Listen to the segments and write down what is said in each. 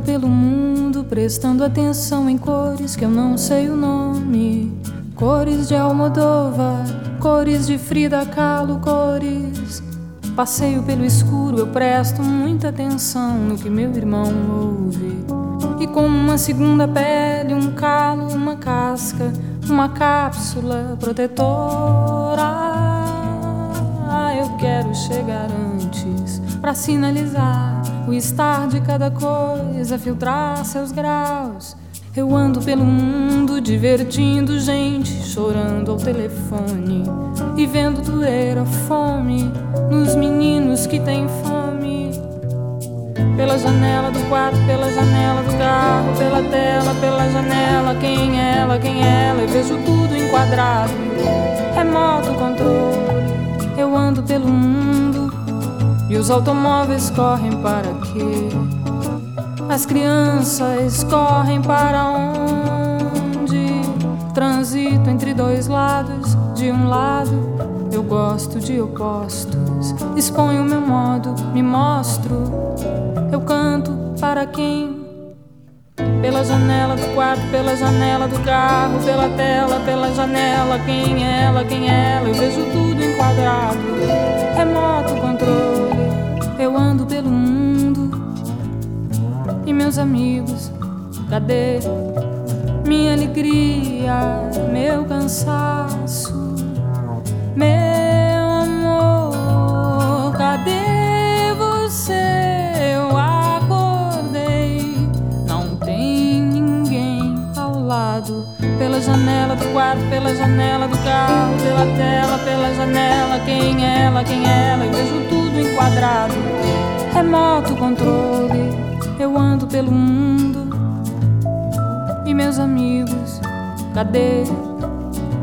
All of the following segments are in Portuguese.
pelo mundo, prestando atenção em cores que eu não sei o nome. Cores de Almodóvar, cores de Frida Kahlo, cores. Passeio pelo escuro, eu presto muita atenção no que meu irmão ouve. E com uma segunda pele, um calo, uma casca, uma cápsula protetora. Quero chegar antes para sinalizar o estar de cada coisa, filtrar seus graus. Eu ando pelo mundo divertindo gente, chorando ao telefone e vendo doer a fome nos meninos que têm fome. Pela janela do quarto, pela janela do carro, pela tela, pela janela, quem é ela, quem é ela, eu vejo tudo enquadrado. Remoto controle, os automóveis correm para quê? As crianças correm para onde? Transito entre dois lados. De um lado, eu gosto de opostos. Exponho meu modo, me mostro. Eu canto para quem? Pela janela do quarto, pela janela do carro, pela tela, pela janela. Quem é ela, quem é ela? Eu vejo tudo enquadrado. Remoto e meus amigos? Cadê minha alegria, meu cansaço, meu amor? Cadê você? Eu acordei, não tem ninguém ao lado. Pela janela do quarto, pela janela do carro, pela tela, pela janela. Quem é ela, quem é ela? Eu vejo tudo enquadrado. Remoto controle cadê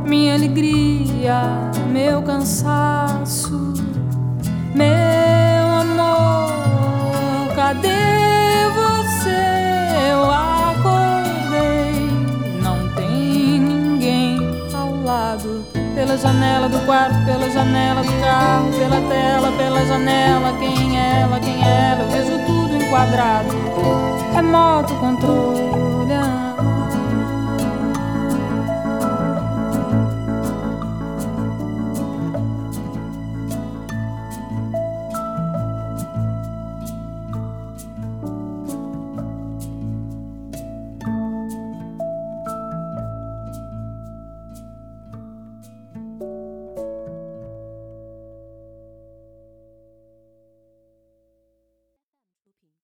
minha alegria, meu cansaço, meu amor, cadê você? Eu acordei, não tem ninguém ao lado. Pela janela do quarto, pela janela do carro, pela tela, pela janela, quem é ela, quem é ela, eu vejo tudo quadrado, remoto controle.